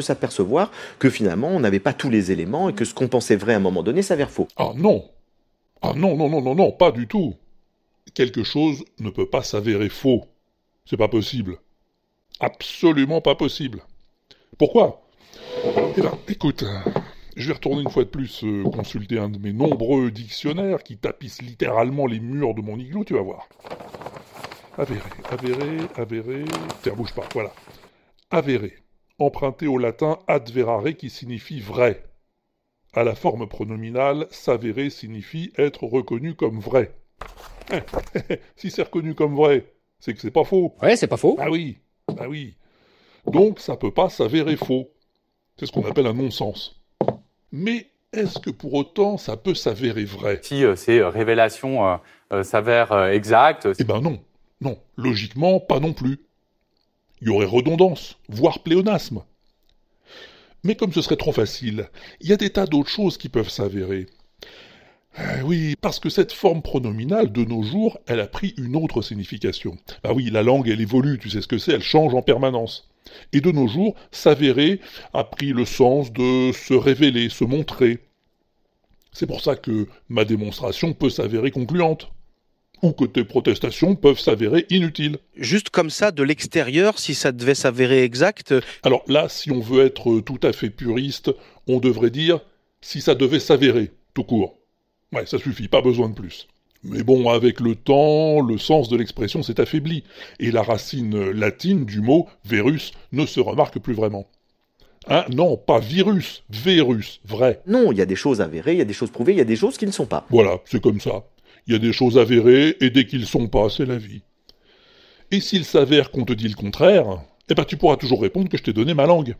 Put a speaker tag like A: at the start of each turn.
A: s'apercevoir que finalement, on n'avait pas tous les éléments et que ce qu'on pensait vrai à un moment donné s'avère faux.
B: Ah non Ah non, non, non, non, non, pas du tout Quelque chose ne peut pas s'avérer faux. C'est pas possible. Absolument pas possible. Pourquoi? Eh ben, écoute, je vais retourner une fois de plus euh, consulter un de mes nombreux dictionnaires qui tapissent littéralement les murs de mon igloo, tu vas voir. Avéré, avéré, avéré. Tiens, bouge pas, voilà. Avéré, emprunté au latin adverare qui signifie vrai. À la forme pronominale, s'avérer signifie être reconnu comme vrai. si c'est reconnu comme vrai, c'est que c'est pas faux.
C: Ouais, c'est pas faux.
B: Ah oui, ah oui. Donc ça peut pas s'avérer faux. C'est ce qu'on appelle un non-sens. Mais est-ce que pour autant ça peut s'avérer vrai?
D: Si euh, ces euh, révélations euh, s'avèrent exactes
B: Eh ben non, non, logiquement pas non plus. Y aurait redondance, voire pléonasme. Mais comme ce serait trop facile, il y a des tas d'autres choses qui peuvent s'avérer. oui, parce que cette forme pronominale, de nos jours, elle a pris une autre signification. Ah oui, la langue, elle évolue, tu sais ce que c'est, elle change en permanence. Et de nos jours, s'avérer a pris le sens de se révéler, se montrer. C'est pour ça que ma démonstration peut s'avérer concluante, ou que tes protestations peuvent s'avérer inutiles.
A: Juste comme ça, de l'extérieur, si ça devait s'avérer exact
B: Alors là, si on veut être tout à fait puriste, on devrait dire si ça devait s'avérer, tout court. Ouais, ça suffit, pas besoin de plus. Mais bon, avec le temps, le sens de l'expression s'est affaibli, et la racine latine du mot virus ne se remarque plus vraiment. Hein non, pas virus, virus, vrai.
A: Non, il y a des choses avérées, il y a des choses prouvées, il y a des choses qui ne sont pas.
B: Voilà, c'est comme ça. Il y a des choses avérées, et dès qu'ils sont pas, c'est la vie. Et s'il s'avère qu'on te dit le contraire, eh ben tu pourras toujours répondre que je t'ai donné ma langue.